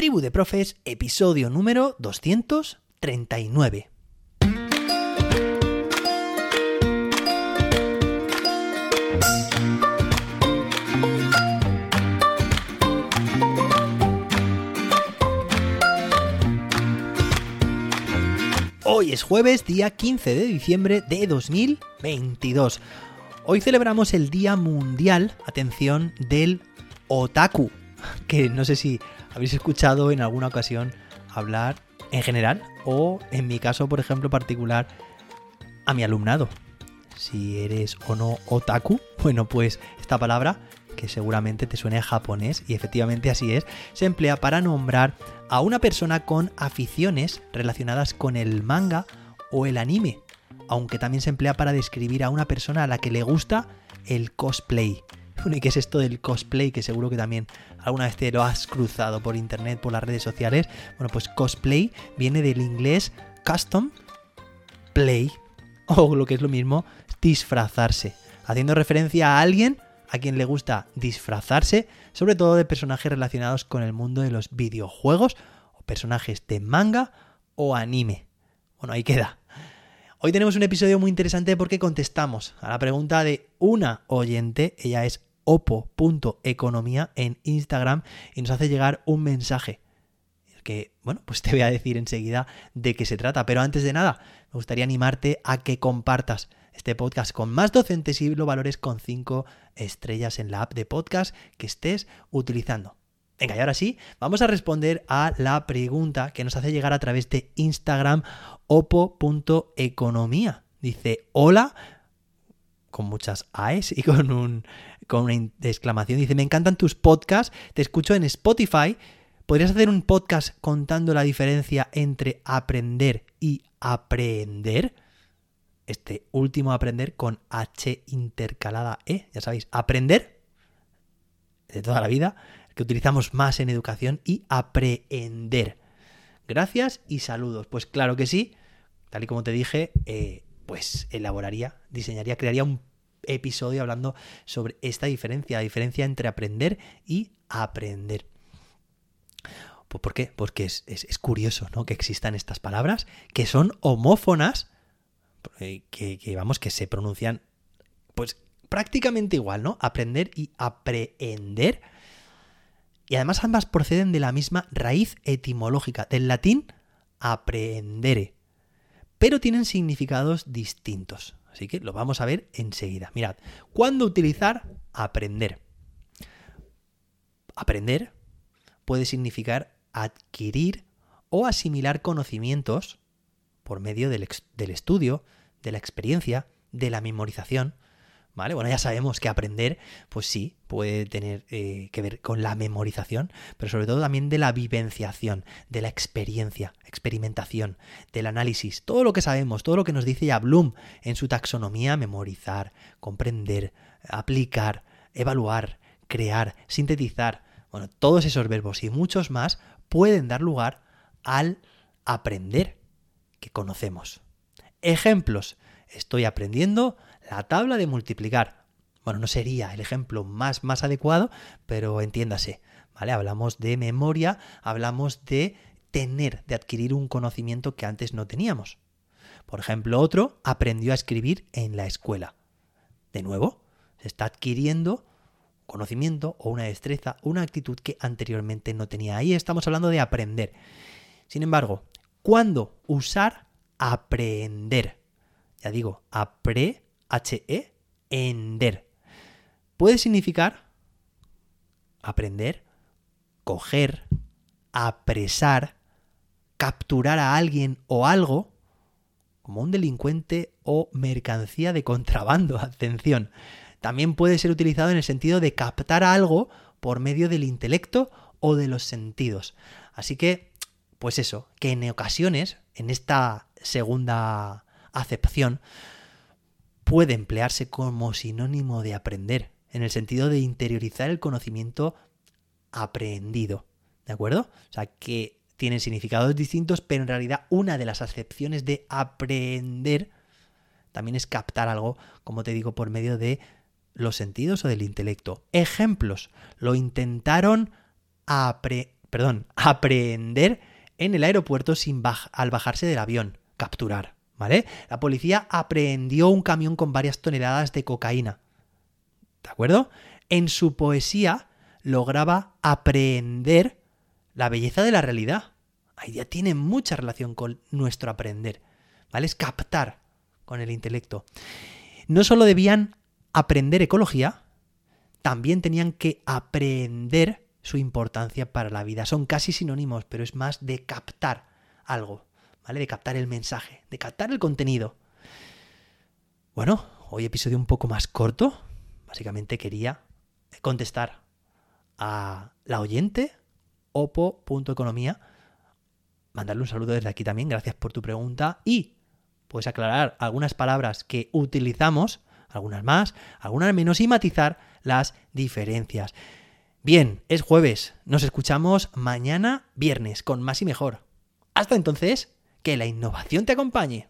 Tribu de Profes, episodio número 239. Hoy es jueves, día 15 de diciembre de 2022. Hoy celebramos el Día Mundial, atención, del Otaku, que no sé si habéis escuchado en alguna ocasión hablar en general o en mi caso, por ejemplo, particular, a mi alumnado. Si eres o no otaku, bueno, pues esta palabra, que seguramente te suene japonés, y efectivamente así es, se emplea para nombrar a una persona con aficiones relacionadas con el manga o el anime, aunque también se emplea para describir a una persona a la que le gusta el cosplay. ¿Y qué es esto del cosplay? Que seguro que también alguna vez te lo has cruzado por internet, por las redes sociales. Bueno, pues cosplay viene del inglés custom play, o lo que es lo mismo, disfrazarse, haciendo referencia a alguien a quien le gusta disfrazarse, sobre todo de personajes relacionados con el mundo de los videojuegos, o personajes de manga o anime. Bueno, ahí queda. Hoy tenemos un episodio muy interesante porque contestamos a la pregunta de una oyente, ella es opo.economía en Instagram y nos hace llegar un mensaje que, bueno, pues te voy a decir enseguida de qué se trata. Pero antes de nada, me gustaría animarte a que compartas este podcast con más docentes y valores con 5 estrellas en la app de podcast que estés utilizando. Venga, y ahora sí, vamos a responder a la pregunta que nos hace llegar a través de Instagram opo.economía. Dice, hola, con muchas AES y con, un, con una exclamación. Dice, me encantan tus podcasts, te escucho en Spotify. ¿Podrías hacer un podcast contando la diferencia entre aprender y aprender? Este último aprender con H intercalada E, ya sabéis, aprender de toda la vida, que utilizamos más en educación, y aprender. Gracias y saludos. Pues claro que sí, tal y como te dije, eh, pues elaboraría, diseñaría, crearía un episodio hablando sobre esta diferencia, la diferencia entre aprender y aprender. Pues, ¿Por qué? Porque es, curioso ¿no? que existan estas palabras que son homófonas, eh, que, que, vamos, que se pronuncian pues prácticamente igual, ¿no? Aprender y aprehender. Y además ambas proceden de la misma raíz etimológica, del latín aprendere pero tienen significados distintos. Así que lo vamos a ver enseguida. Mirad, ¿cuándo utilizar aprender? Aprender puede significar adquirir o asimilar conocimientos por medio del, del estudio, de la experiencia, de la memorización, ¿Vale? Bueno, ya sabemos que aprender, pues sí, puede tener eh, que ver con la memorización, pero sobre todo también de la vivenciación, de la experiencia, experimentación, del análisis, todo lo que sabemos, todo lo que nos dice ya Bloom en su taxonomía, memorizar, comprender, aplicar, evaluar, crear, sintetizar, bueno, todos esos verbos y muchos más pueden dar lugar al aprender que conocemos. Ejemplos. Estoy aprendiendo la tabla de multiplicar. Bueno, no sería el ejemplo más, más adecuado, pero entiéndase, ¿vale? Hablamos de memoria, hablamos de tener, de adquirir un conocimiento que antes no teníamos. Por ejemplo, otro aprendió a escribir en la escuela. De nuevo, se está adquiriendo conocimiento o una destreza, una actitud que anteriormente no tenía. Ahí estamos hablando de aprender. Sin embargo, ¿cuándo usar aprender? Ya digo, aprender H-E, ender. Puede significar aprender, coger, apresar, capturar a alguien o algo como un delincuente o mercancía de contrabando. Atención. También puede ser utilizado en el sentido de captar algo por medio del intelecto o de los sentidos. Así que, pues eso, que en ocasiones, en esta segunda acepción, puede emplearse como sinónimo de aprender, en el sentido de interiorizar el conocimiento aprendido. ¿De acuerdo? O sea, que tienen significados distintos, pero en realidad una de las acepciones de aprender también es captar algo, como te digo, por medio de los sentidos o del intelecto. Ejemplos. Lo intentaron aprender en el aeropuerto sin al bajarse del avión, capturar, ¿vale? La policía aprehendió un camión con varias toneladas de cocaína. ¿De acuerdo? En su poesía lograba aprehender la belleza de la realidad. Ahí ya tiene mucha relación con nuestro aprender, ¿vale? Es captar con el intelecto. No solo debían aprender ecología, también tenían que aprender su importancia para la vida. Son casi sinónimos, pero es más de captar algo, De captar el mensaje, de captar el contenido. Bueno, hoy episodio un poco más corto. Básicamente quería contestar a la oyente, opo.economía, mandarle un saludo desde aquí también, gracias por tu pregunta y puedes aclarar algunas palabras que utilizamos, algunas más, algunas menos y matizar las diferencias. Bien, es jueves, nos escuchamos mañana viernes con más y mejor. Hasta entonces, que la innovación te acompañe.